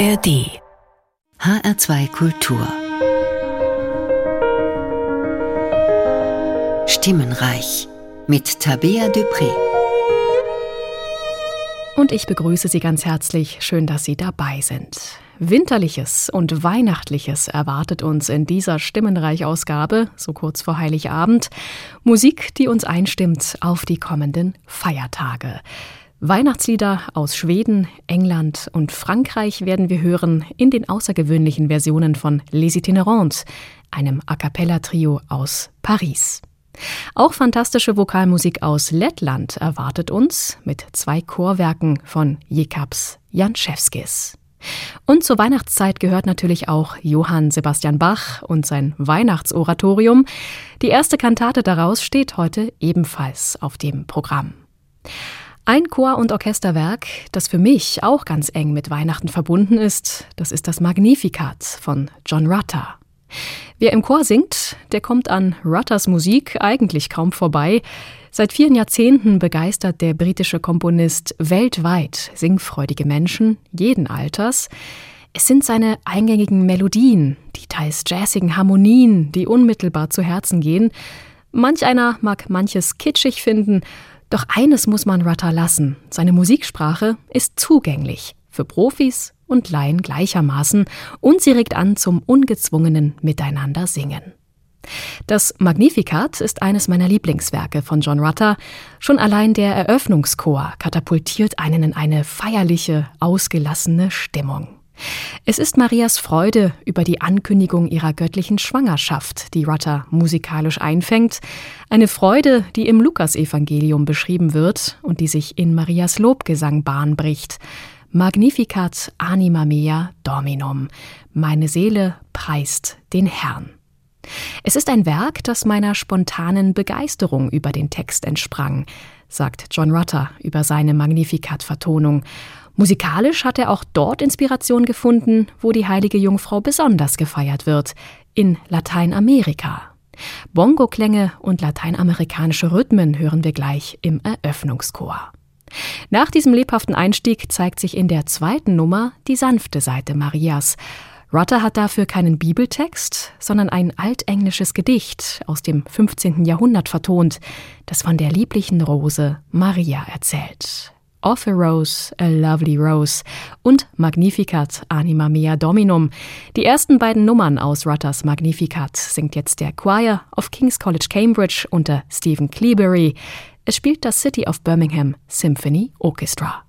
ARD HR2 Kultur Stimmenreich mit Tabea Dupré. Und ich begrüße Sie ganz herzlich. Schön, dass Sie dabei sind. Winterliches und Weihnachtliches erwartet uns in dieser Stimmenreich-Ausgabe, so kurz vor Heiligabend. Musik, die uns einstimmt auf die kommenden Feiertage. Weihnachtslieder aus Schweden, England und Frankreich werden wir hören in den außergewöhnlichen Versionen von Les Itinérantes, einem A cappella-Trio aus Paris. Auch fantastische Vokalmusik aus Lettland erwartet uns mit zwei Chorwerken von Jekabs Janczewskis. Und zur Weihnachtszeit gehört natürlich auch Johann Sebastian Bach und sein Weihnachtsoratorium. Die erste Kantate daraus steht heute ebenfalls auf dem Programm. Ein Chor- und Orchesterwerk, das für mich auch ganz eng mit Weihnachten verbunden ist, das ist das Magnificat von John Rutter. Wer im Chor singt, der kommt an Rutters Musik eigentlich kaum vorbei. Seit vielen Jahrzehnten begeistert der britische Komponist weltweit singfreudige Menschen jeden Alters. Es sind seine eingängigen Melodien, die teils jazzigen Harmonien, die unmittelbar zu Herzen gehen. Manch einer mag manches kitschig finden, doch eines muss man Rutter lassen. Seine Musiksprache ist zugänglich für Profis und Laien gleichermaßen und sie regt an zum ungezwungenen Miteinander singen. Das Magnificat ist eines meiner Lieblingswerke von John Rutter. Schon allein der Eröffnungschor katapultiert einen in eine feierliche, ausgelassene Stimmung. Es ist Marias Freude über die Ankündigung ihrer göttlichen Schwangerschaft, die Rutter musikalisch einfängt, eine Freude, die im Lukasevangelium beschrieben wird und die sich in Marias Lobgesang Bahn bricht. Magnificat anima mea dominum. Meine Seele preist den Herrn. Es ist ein Werk, das meiner spontanen Begeisterung über den Text entsprang, sagt John Rutter über seine Magnificat-Vertonung Musikalisch hat er auch dort Inspiration gefunden, wo die heilige Jungfrau besonders gefeiert wird, in Lateinamerika. Bongo-Klänge und lateinamerikanische Rhythmen hören wir gleich im Eröffnungschor. Nach diesem lebhaften Einstieg zeigt sich in der zweiten Nummer die sanfte Seite Marias. Rutter hat dafür keinen Bibeltext, sondern ein altenglisches Gedicht aus dem 15. Jahrhundert vertont, das von der lieblichen Rose Maria erzählt. Off a Rose, a Lovely Rose und Magnificat Anima Mea Dominum. Die ersten beiden Nummern aus Rutters Magnificat singt jetzt der Choir of King's College Cambridge unter Stephen Cleabury. Es spielt das City of Birmingham Symphony Orchestra.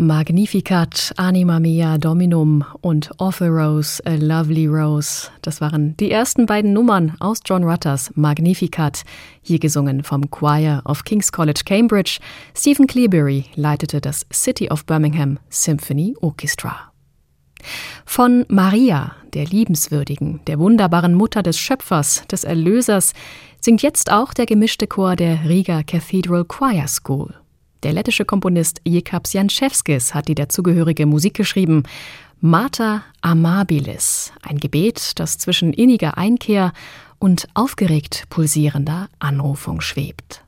Magnificat, Anima Mea Dominum und Off a Rose, A Lovely Rose. Das waren die ersten beiden Nummern aus John Rutters Magnificat, hier gesungen vom Choir of King's College Cambridge. Stephen Clearbury leitete das City of Birmingham Symphony Orchestra. Von Maria, der liebenswürdigen, der wunderbaren Mutter des Schöpfers, des Erlösers, singt jetzt auch der gemischte Chor der Riga Cathedral Choir School. Der lettische Komponist Jekabs Janczewskis hat die dazugehörige Musik geschrieben. Mater Amabilis, ein Gebet, das zwischen inniger Einkehr und aufgeregt pulsierender Anrufung schwebt.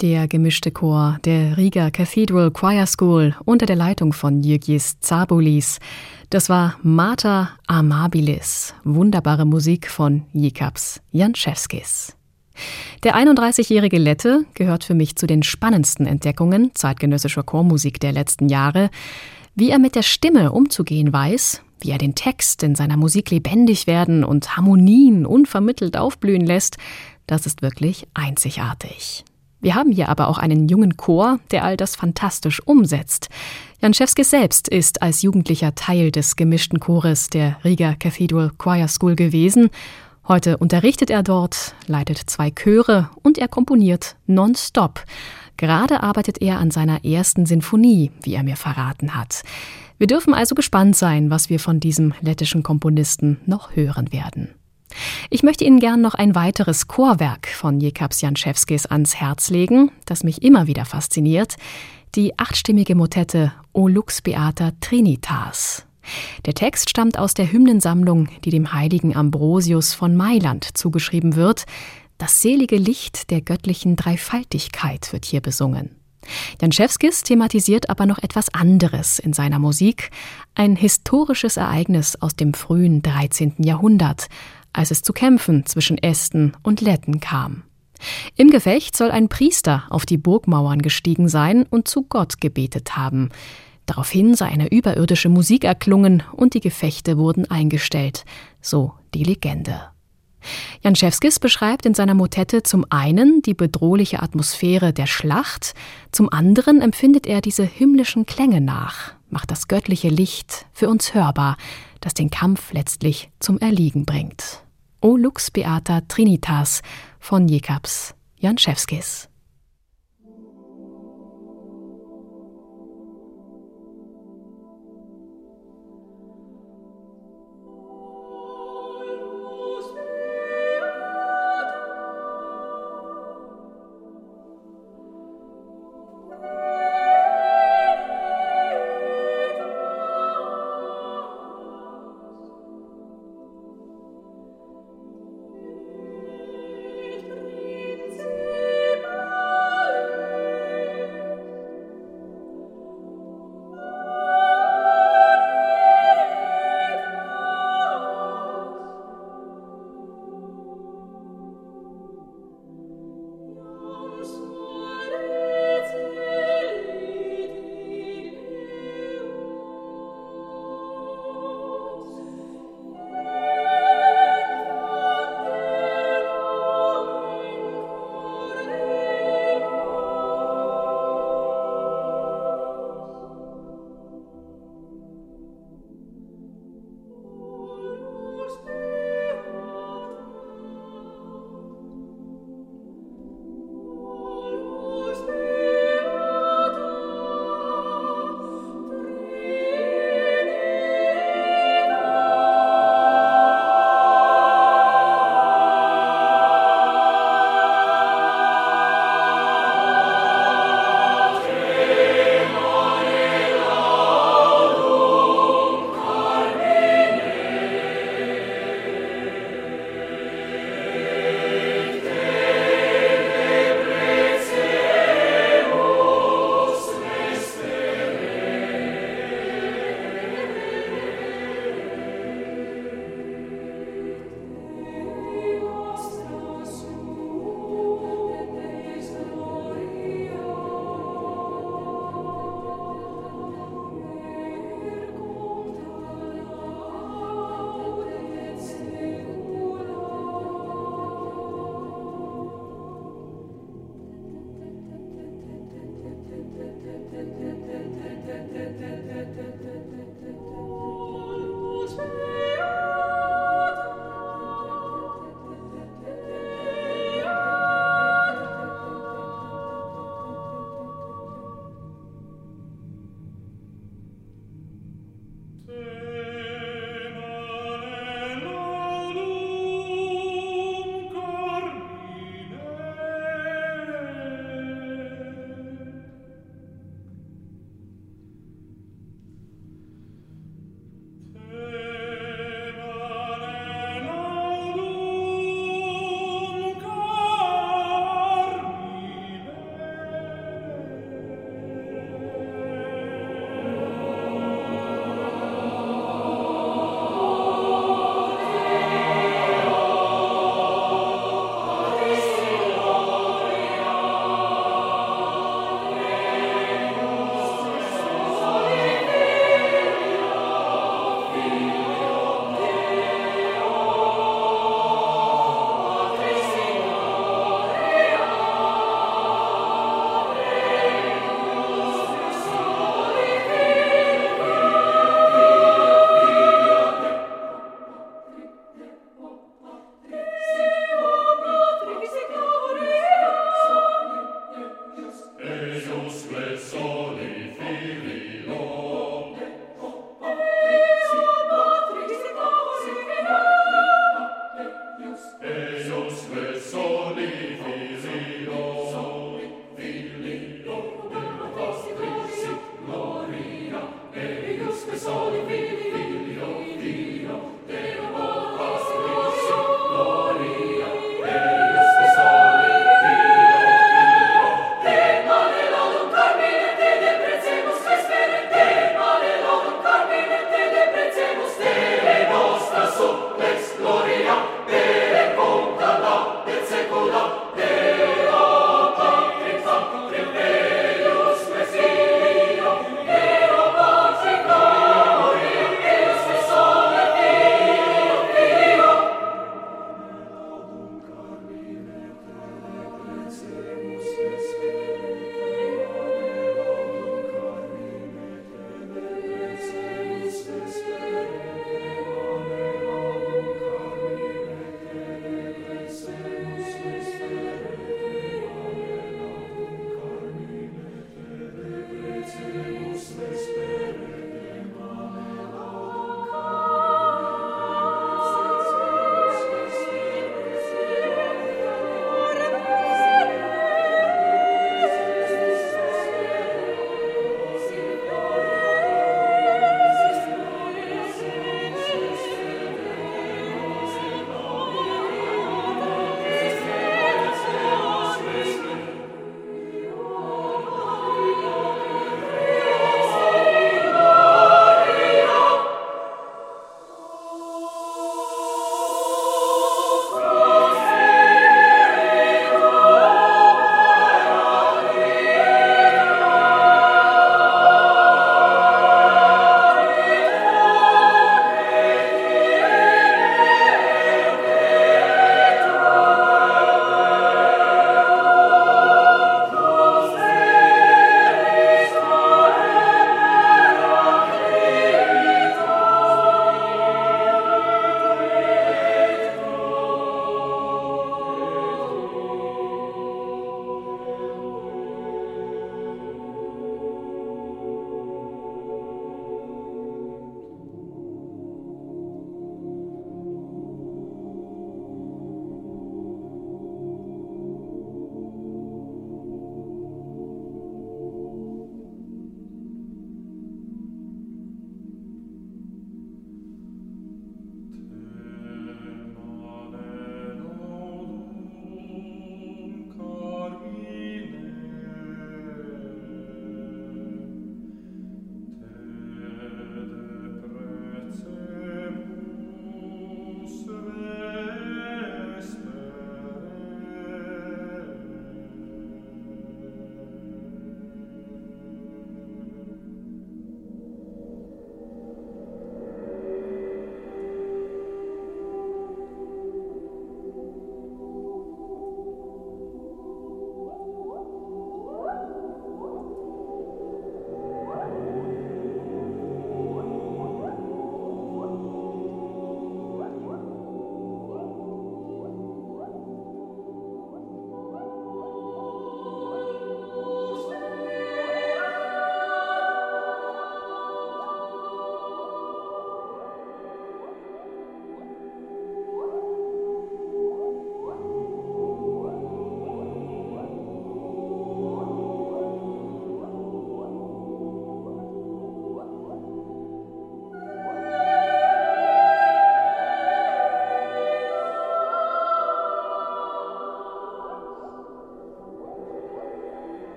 Der gemischte Chor der Riga Cathedral Choir School unter der Leitung von Jürgis Zabulis. Das war Mater Amabilis, wunderbare Musik von Jikaps Janczewskis. Der 31-jährige Lette gehört für mich zu den spannendsten Entdeckungen zeitgenössischer Chormusik der letzten Jahre. Wie er mit der Stimme umzugehen weiß, wie er den Text in seiner Musik lebendig werden und Harmonien unvermittelt aufblühen lässt, das ist wirklich einzigartig. Wir haben hier aber auch einen jungen Chor, der all das fantastisch umsetzt. Janczewskis selbst ist als Jugendlicher Teil des gemischten Chores der Riga Cathedral Choir School gewesen. Heute unterrichtet er dort, leitet zwei Chöre und er komponiert nonstop. Gerade arbeitet er an seiner ersten Sinfonie, wie er mir verraten hat. Wir dürfen also gespannt sein, was wir von diesem lettischen Komponisten noch hören werden. Ich möchte Ihnen gern noch ein weiteres Chorwerk von Jekaps Janczewskis ans Herz legen, das mich immer wieder fasziniert, die achtstimmige Motette O Lux Beata Trinitas. Der Text stammt aus der Hymnensammlung, die dem heiligen Ambrosius von Mailand zugeschrieben wird. Das selige Licht der göttlichen Dreifaltigkeit wird hier besungen. Janczewskis thematisiert aber noch etwas anderes in seiner Musik, ein historisches Ereignis aus dem frühen 13. Jahrhundert, als es zu Kämpfen zwischen Esten und Letten kam. Im Gefecht soll ein Priester auf die Burgmauern gestiegen sein und zu Gott gebetet haben. Daraufhin sei eine überirdische Musik erklungen und die Gefechte wurden eingestellt, so die Legende. Janczewskis beschreibt in seiner Motette zum einen die bedrohliche Atmosphäre der Schlacht, zum anderen empfindet er diese himmlischen Klänge nach, macht das göttliche Licht für uns hörbar, das den Kampf letztlich zum Erliegen bringt. O Lux Beata Trinitas von Jekaps Janczewskis.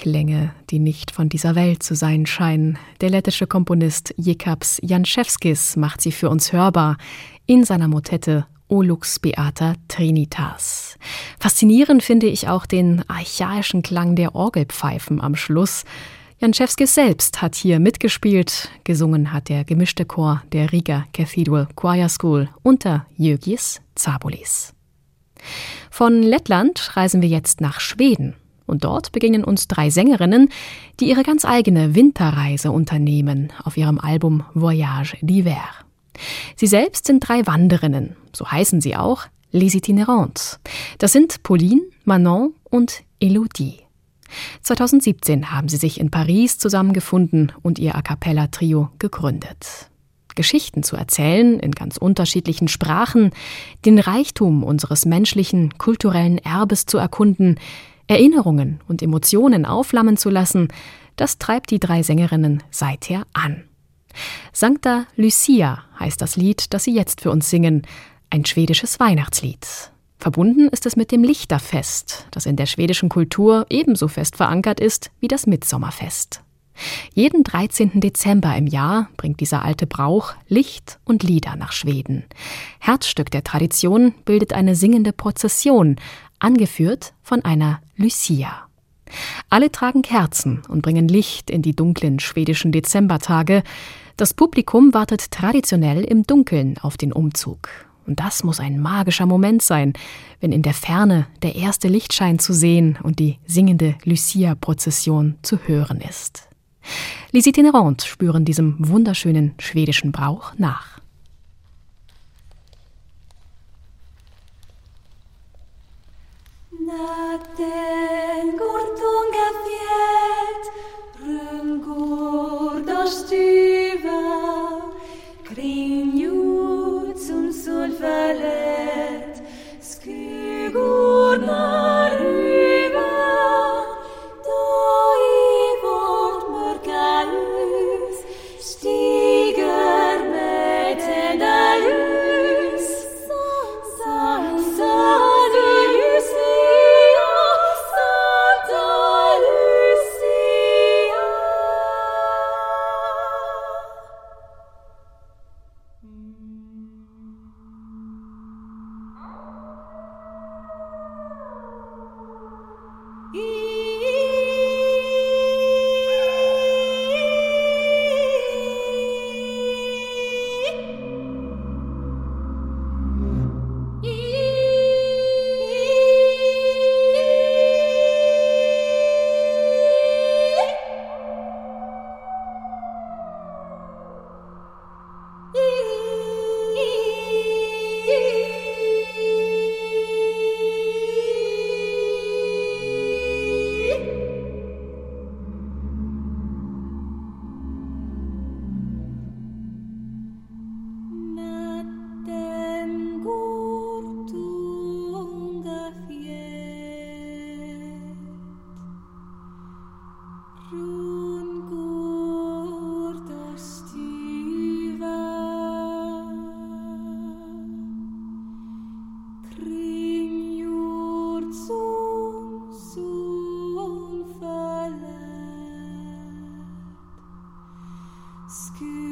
Klänge, die nicht von dieser Welt zu sein scheinen. Der lettische Komponist Jekaps Janszewskis macht sie für uns hörbar in seiner Motette O Lux Beata Trinitas. Faszinierend finde ich auch den archaischen Klang der Orgelpfeifen am Schluss. Janczewskis selbst hat hier mitgespielt. Gesungen hat der gemischte Chor der Riga Cathedral Choir School unter Jögis Zabulis. Von Lettland reisen wir jetzt nach Schweden. Und dort begegnen uns drei Sängerinnen, die ihre ganz eigene Winterreise unternehmen auf ihrem Album Voyage d'hiver. Sie selbst sind drei Wanderinnen, so heißen sie auch, Les Itinérantes. Das sind Pauline, Manon und Elodie. 2017 haben sie sich in Paris zusammengefunden und ihr A cappella Trio gegründet. Geschichten zu erzählen in ganz unterschiedlichen Sprachen, den Reichtum unseres menschlichen, kulturellen Erbes zu erkunden, Erinnerungen und Emotionen aufflammen zu lassen, das treibt die drei Sängerinnen seither an. Sancta Lucia heißt das Lied, das sie jetzt für uns singen, ein schwedisches Weihnachtslied. Verbunden ist es mit dem Lichterfest, das in der schwedischen Kultur ebenso fest verankert ist wie das Mitsommerfest. Jeden 13. Dezember im Jahr bringt dieser alte Brauch Licht und Lieder nach Schweden. Herzstück der Tradition bildet eine singende Prozession, angeführt von einer Lucia. Alle tragen Kerzen und bringen Licht in die dunklen schwedischen Dezembertage. Das Publikum wartet traditionell im Dunkeln auf den Umzug. Und das muss ein magischer Moment sein, wenn in der Ferne der erste Lichtschein zu sehen und die singende Lucia-Prozession zu hören ist. Les Itinérantes spüren diesem wunderschönen schwedischen Brauch nach. Natten går Scoot.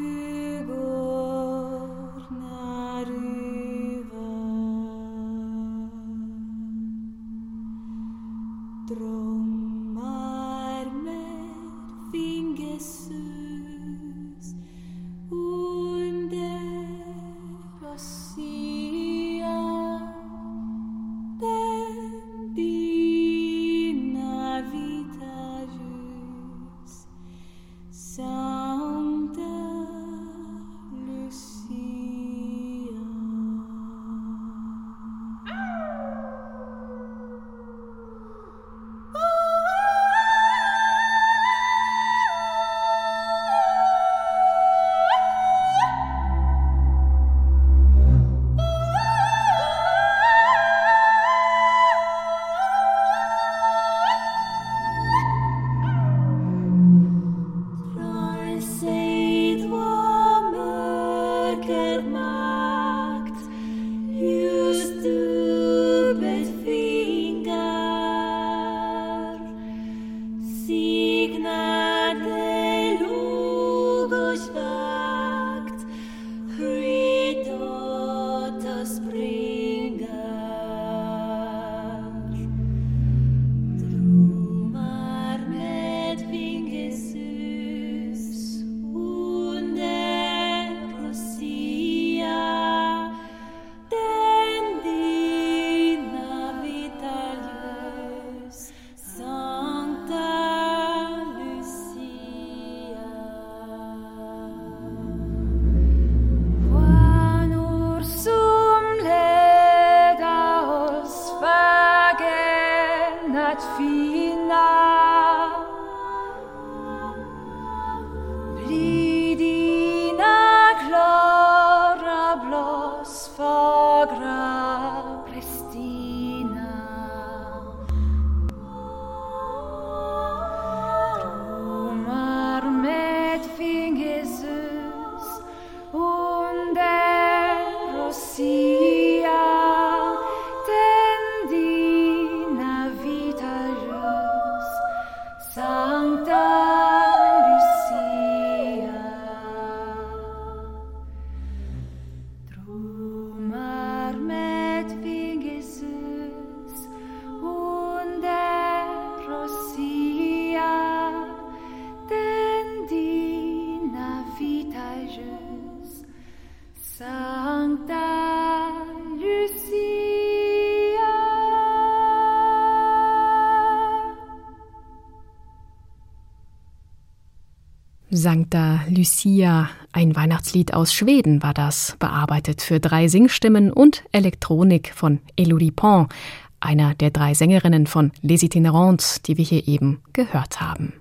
Sancta Lucia, ein Weihnachtslied aus Schweden war das, bearbeitet für drei Singstimmen und Elektronik von Elodie Pont, einer der drei Sängerinnen von Les Itinérantes, die wir hier eben gehört haben.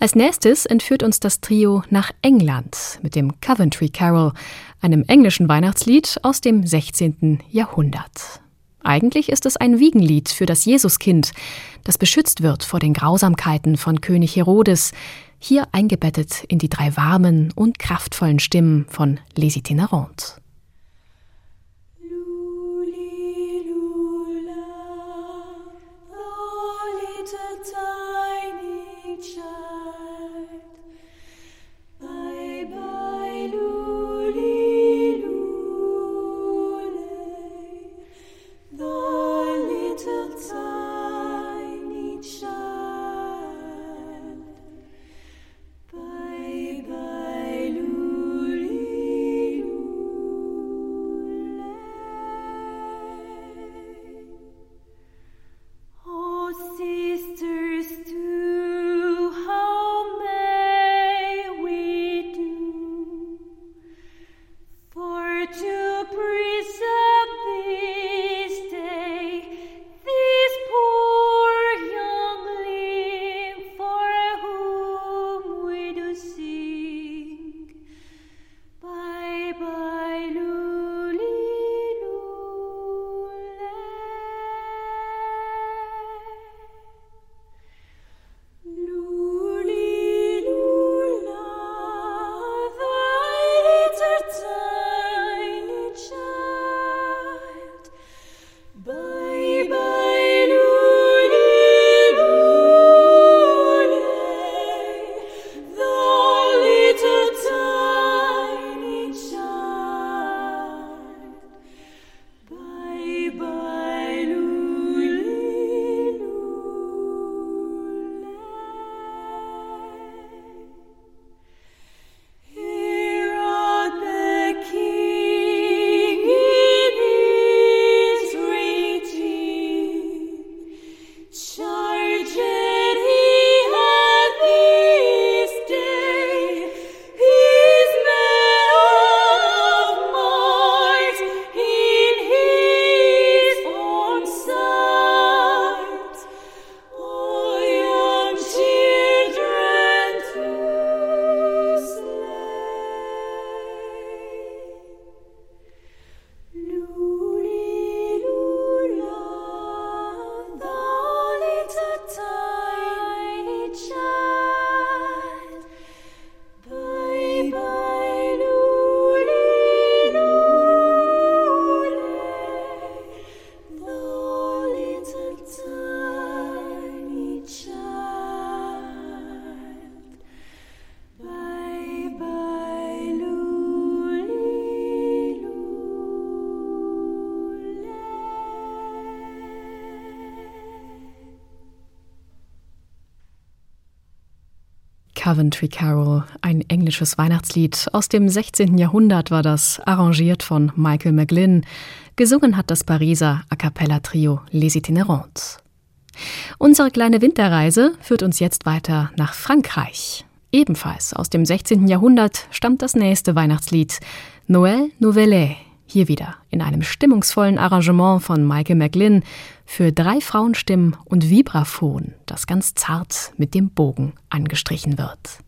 Als nächstes entführt uns das Trio nach England mit dem Coventry Carol, einem englischen Weihnachtslied aus dem 16. Jahrhundert. Eigentlich ist es ein Wiegenlied für das Jesuskind, das beschützt wird vor den Grausamkeiten von König Herodes, hier eingebettet in die drei warmen und kraftvollen Stimmen von Les Itinérantes. Coventry Carol, ein englisches Weihnachtslied aus dem 16. Jahrhundert war das, arrangiert von Michael McGlynn. Gesungen hat das Pariser A cappella Trio Les Itinérantes. Unsere kleine Winterreise führt uns jetzt weiter nach Frankreich. Ebenfalls aus dem 16. Jahrhundert stammt das nächste Weihnachtslied Noël Nouvelle hier wieder in einem stimmungsvollen Arrangement von Michael McGlynn für drei Frauenstimmen und Vibraphon, das ganz zart mit dem Bogen angestrichen wird.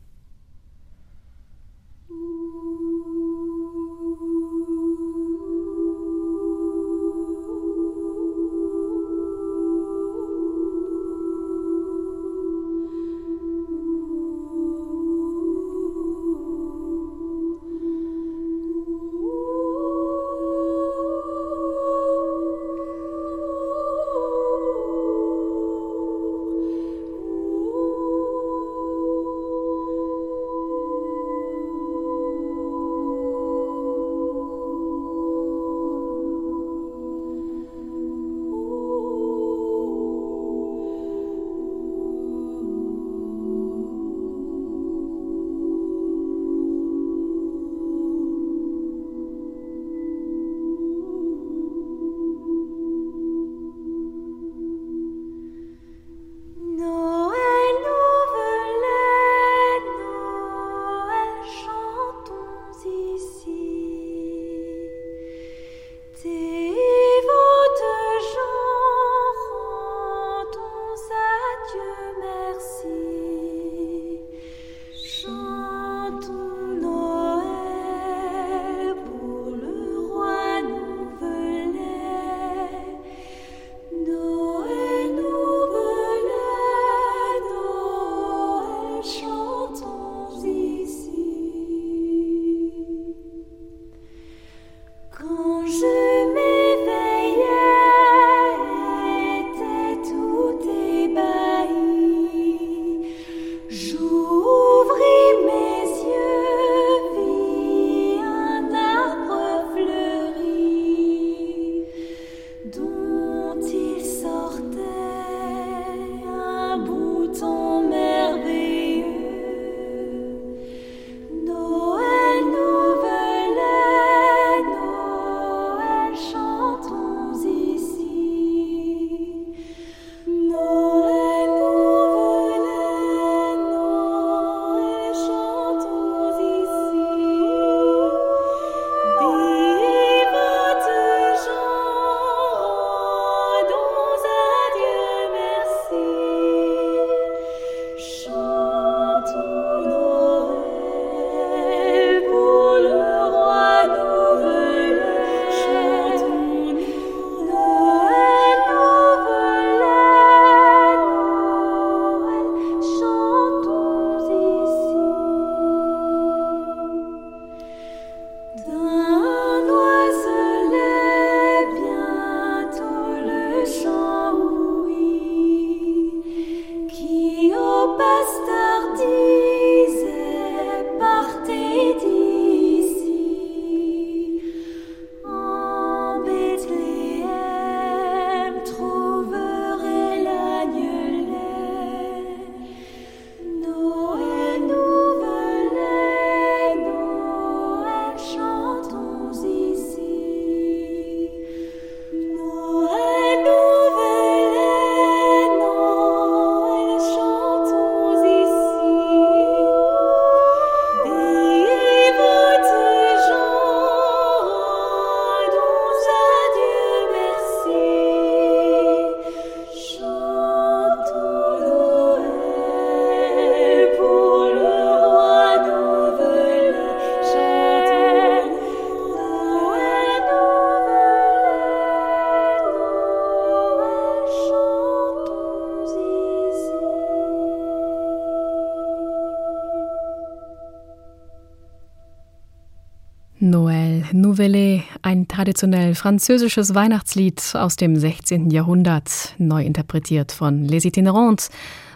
Traditionell französisches Weihnachtslied aus dem 16. Jahrhundert, neu interpretiert von Les Itinérantes.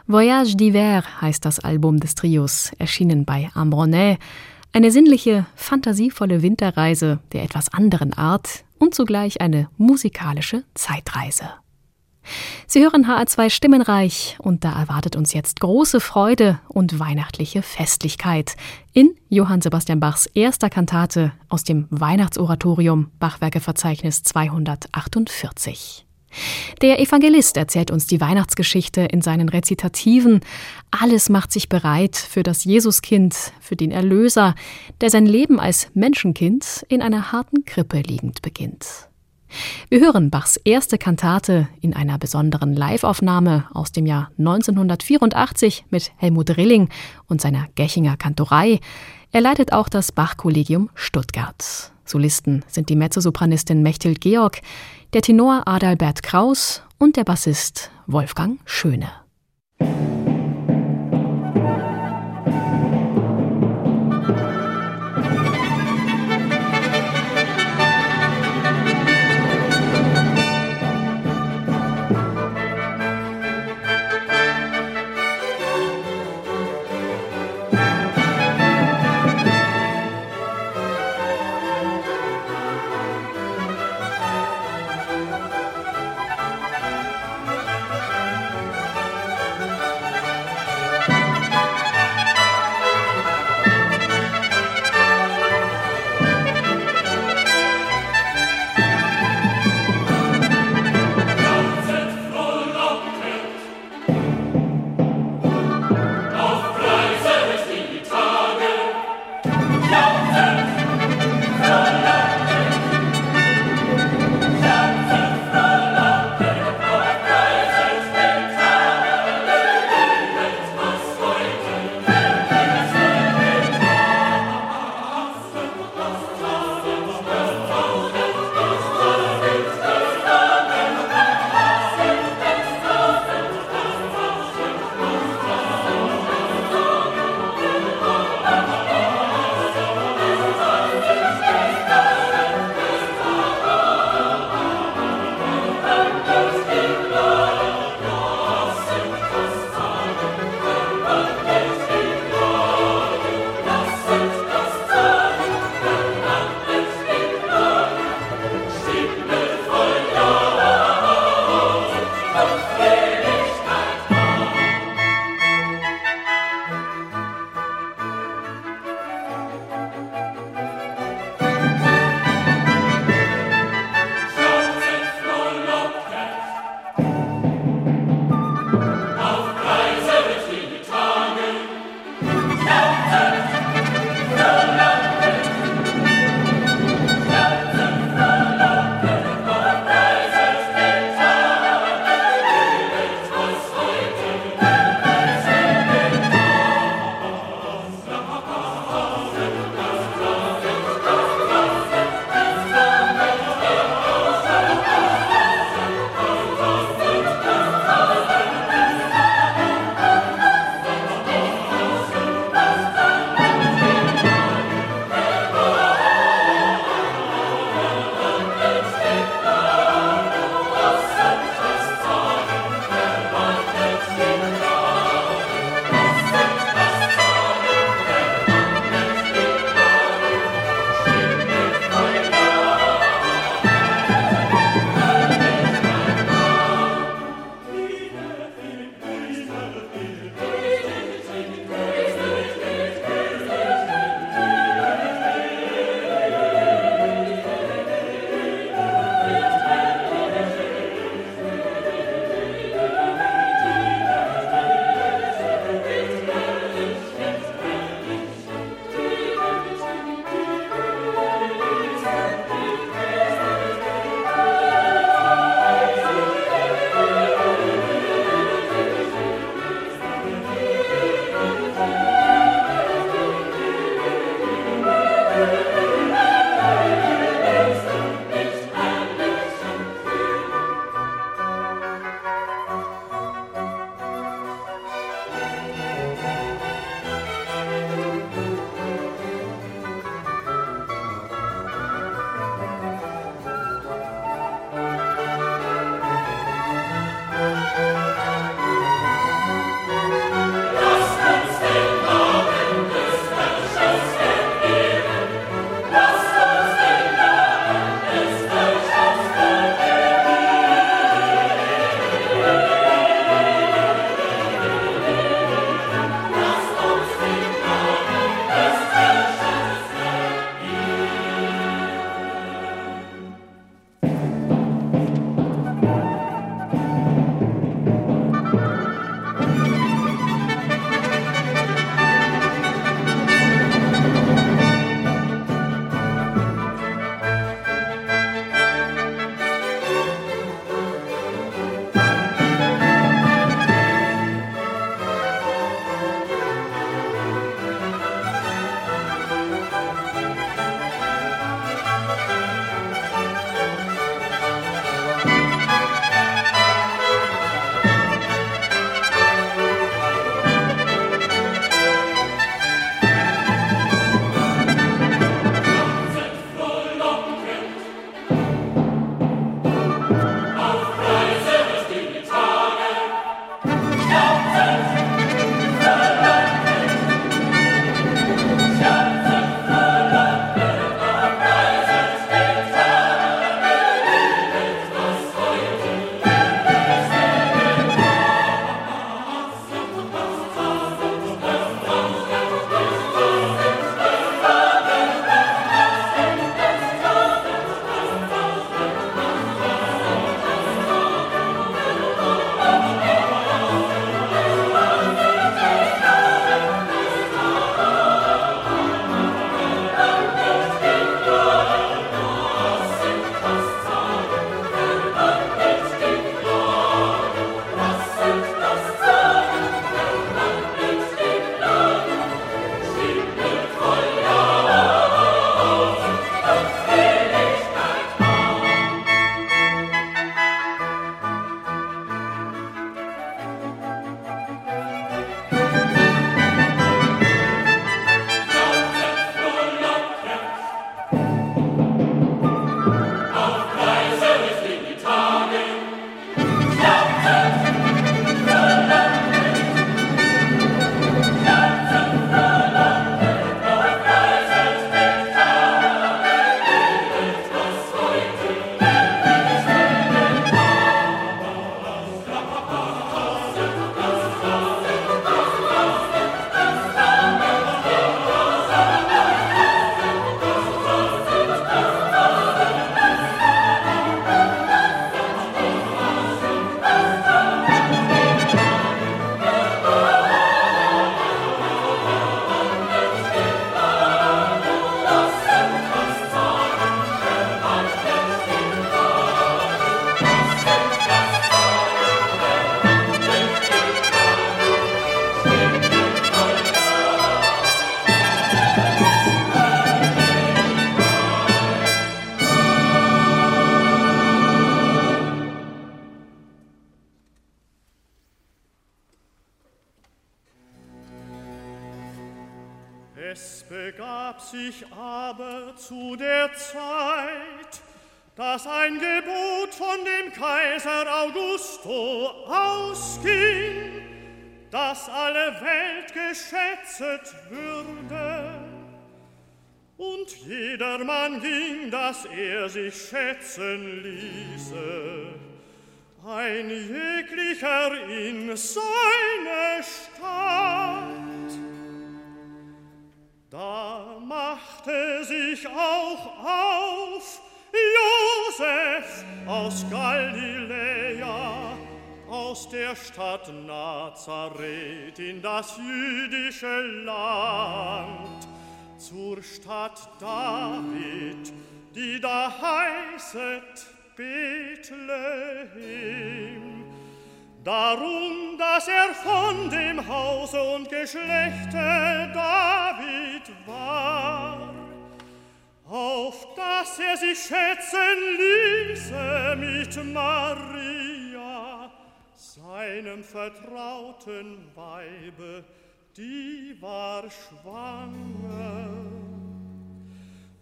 Voyage d'hiver heißt das Album des Trios, erschienen bei Ambronet. Eine sinnliche, fantasievolle Winterreise der etwas anderen Art und zugleich eine musikalische Zeitreise. Sie hören HR2 Stimmenreich und da erwartet uns jetzt große Freude und weihnachtliche Festlichkeit in Johann Sebastian Bachs erster Kantate aus dem Weihnachtsoratorium Bachwerkeverzeichnis 248. Der Evangelist erzählt uns die Weihnachtsgeschichte in seinen Rezitativen. Alles macht sich bereit für das Jesuskind, für den Erlöser, der sein Leben als Menschenkind in einer harten Krippe liegend beginnt. Wir hören Bachs erste Kantate in einer besonderen Liveaufnahme aus dem Jahr 1984 mit Helmut Rilling und seiner Gechinger Kantorei. Er leitet auch das Bach-Kollegium Stuttgart. Solisten sind die Mezzosopranistin Mechthild Georg, der Tenor Adalbert Kraus und der Bassist Wolfgang Schöne. Stadt Nazareth in das jüdische Land, zur Stadt David, die da heißet Bethlehem. Darum, dass er von dem Hause und Geschlechte David war, auf dass er sich schätzen ließe mit Maria, seinem vertrauten Weibe, die war schwanger.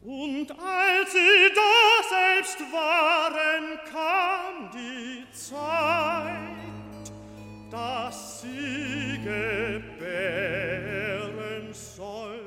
Und als sie da selbst waren, kam die Zeit, das siege bären soll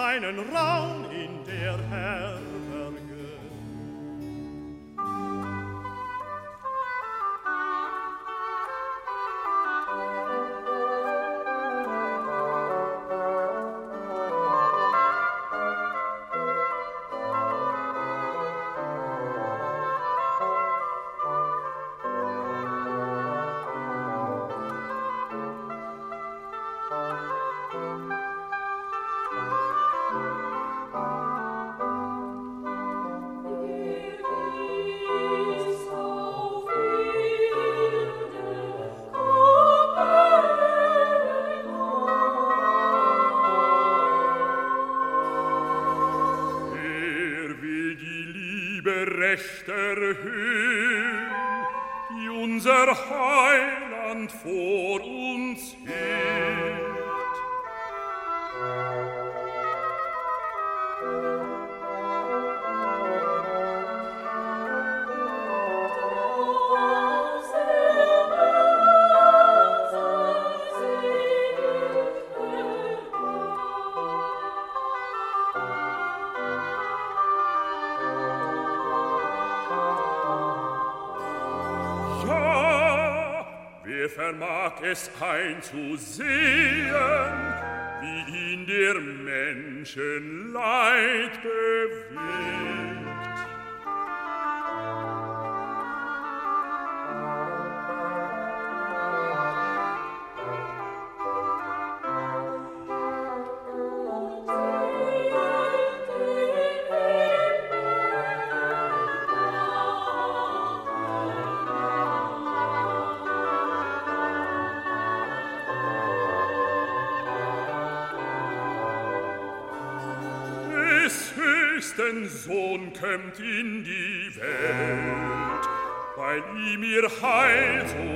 keinen Raum. Es einzusehen, wie ihn der Menschen Leid bewegt. in die Welt, weil ihm ihr Heil so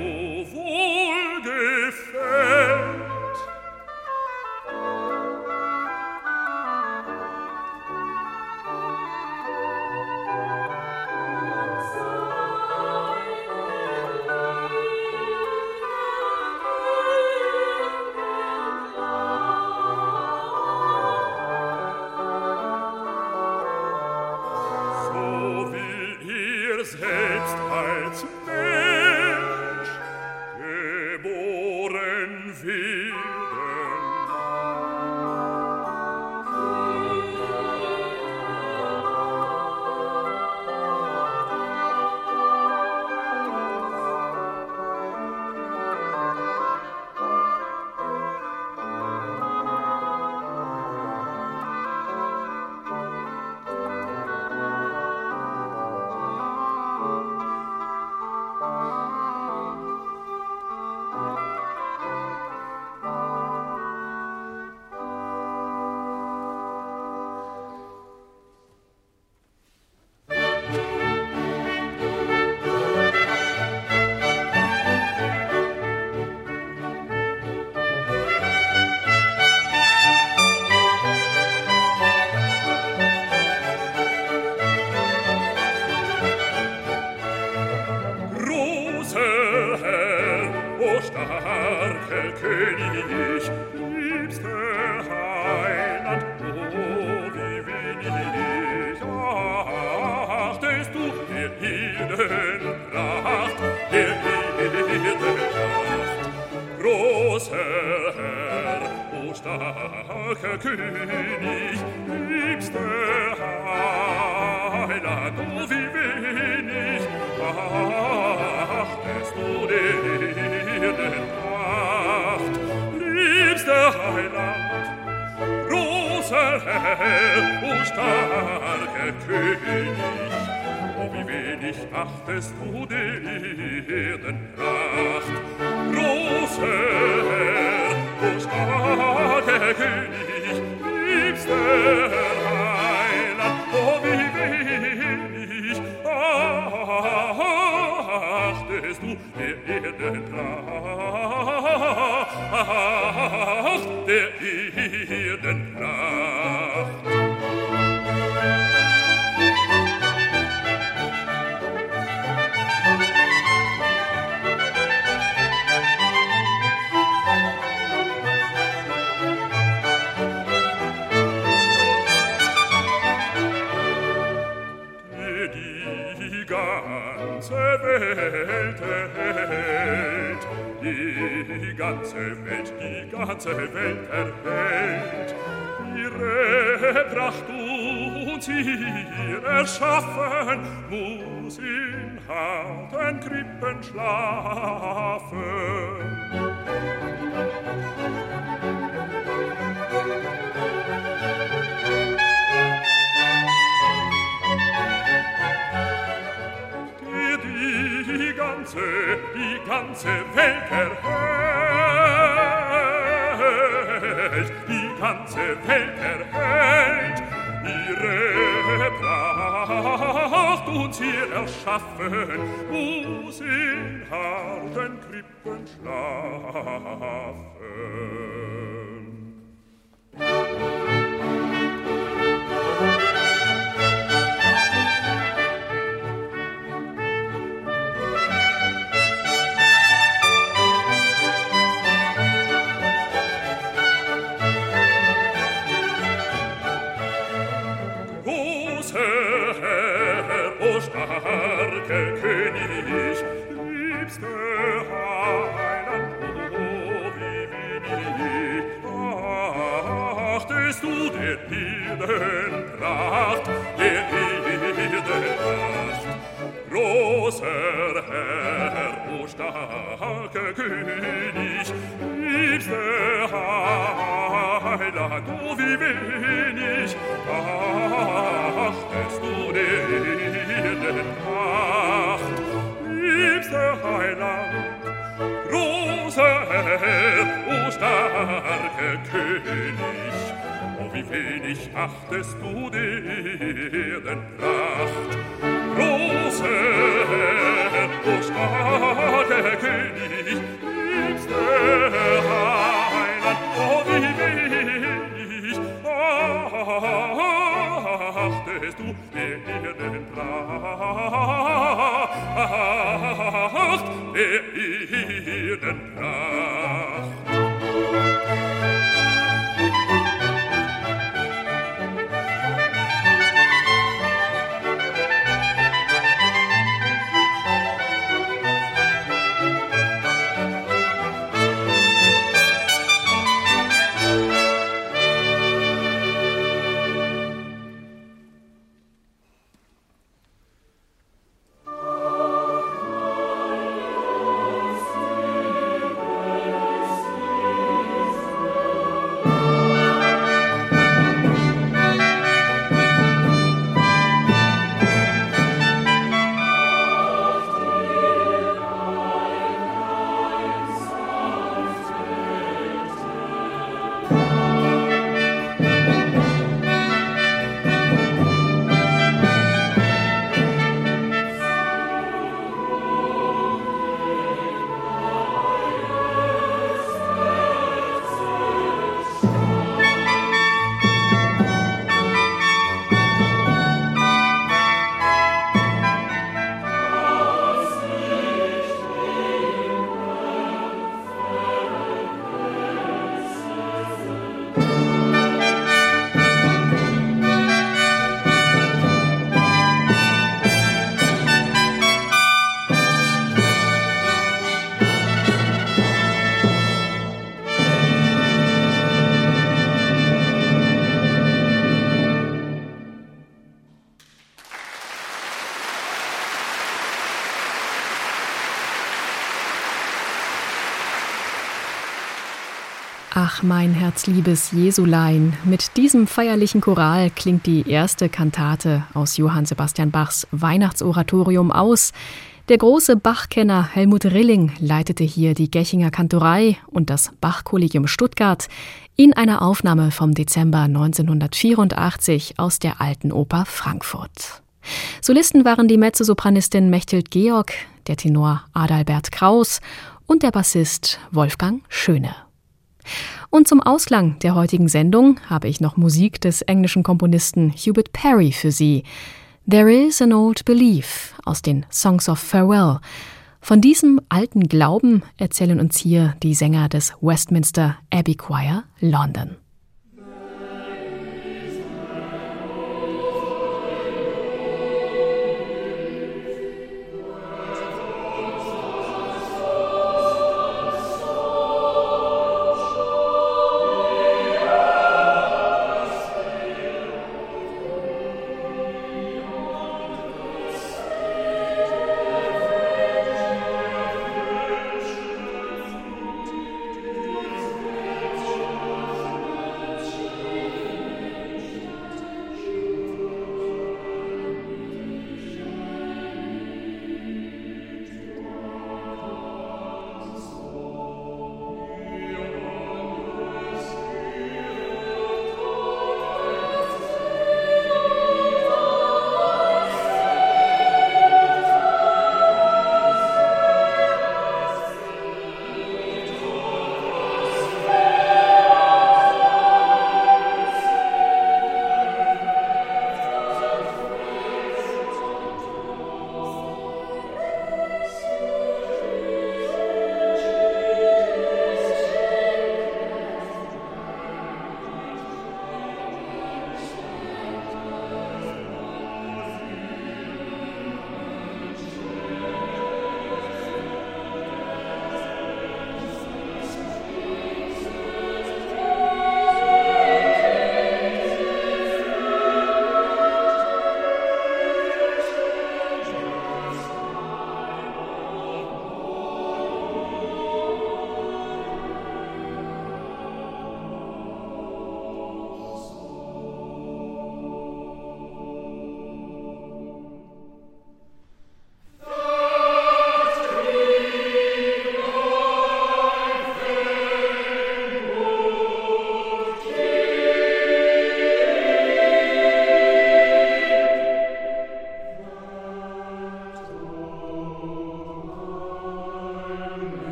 die ganze die ganze Welt erhält, die ganze Welt erhält, ihre Pracht und hier erschaffen, muss in harten Krippen schlafen. Heldenpracht, Heldenpracht. Großer Herr, o starke König, liebste Heiland, o wie wenig achtest du der Pracht, liebste Heiland, großer Herr, o starker König, wie wenig achtest du deren Pracht. Große Herr, du starker König, liebster Heiland, oh, wie wenig achtest du deren Pracht, deren Pracht. Mein herzliebes Jesulein, mit diesem feierlichen Choral klingt die erste Kantate aus Johann Sebastian Bachs Weihnachtsoratorium aus. Der große Bachkenner Helmut Rilling leitete hier die Gechinger Kantorei und das Bachkollegium Stuttgart in einer Aufnahme vom Dezember 1984 aus der Alten Oper Frankfurt. Solisten waren die Mezzosopranistin Mechthild Georg, der Tenor Adalbert Kraus und der Bassist Wolfgang Schöne. Und zum Ausklang der heutigen Sendung habe ich noch Musik des englischen Komponisten Hubert Perry für Sie. There is an old belief aus den Songs of Farewell. Von diesem alten Glauben erzählen uns hier die Sänger des Westminster Abbey Choir London.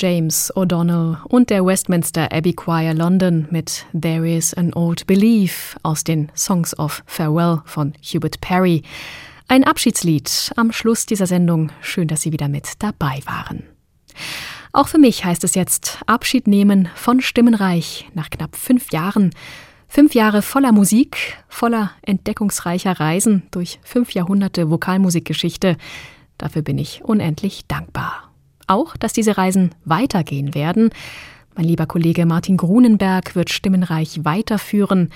James O'Donnell und der Westminster Abbey Choir London mit There is an Old Belief aus den Songs of Farewell von Hubert Perry. Ein Abschiedslied am Schluss dieser Sendung. Schön, dass Sie wieder mit dabei waren. Auch für mich heißt es jetzt Abschied nehmen von Stimmenreich nach knapp fünf Jahren. Fünf Jahre voller Musik, voller entdeckungsreicher Reisen durch fünf Jahrhunderte Vokalmusikgeschichte. Dafür bin ich unendlich dankbar. Auch, dass diese Reisen weitergehen werden. Mein lieber Kollege Martin Grunenberg wird Stimmenreich weiterführen.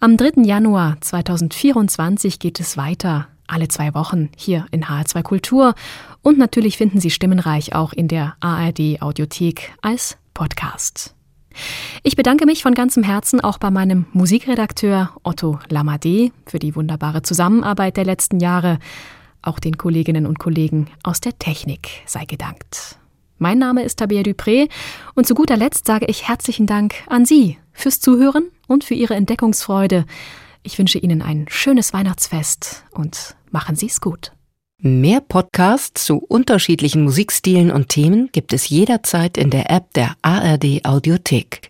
Am 3. Januar 2024 geht es weiter alle zwei Wochen hier in HR2 Kultur. Und natürlich finden Sie Stimmenreich auch in der ARD Audiothek als Podcast. Ich bedanke mich von ganzem Herzen auch bei meinem Musikredakteur Otto Lamadé für die wunderbare Zusammenarbeit der letzten Jahre. Auch den Kolleginnen und Kollegen aus der Technik sei gedankt. Mein Name ist Tabea Dupré und zu guter Letzt sage ich herzlichen Dank an Sie fürs Zuhören und für Ihre Entdeckungsfreude. Ich wünsche Ihnen ein schönes Weihnachtsfest und machen Sie es gut. Mehr Podcasts zu unterschiedlichen Musikstilen und Themen gibt es jederzeit in der App der ARD Audiothek.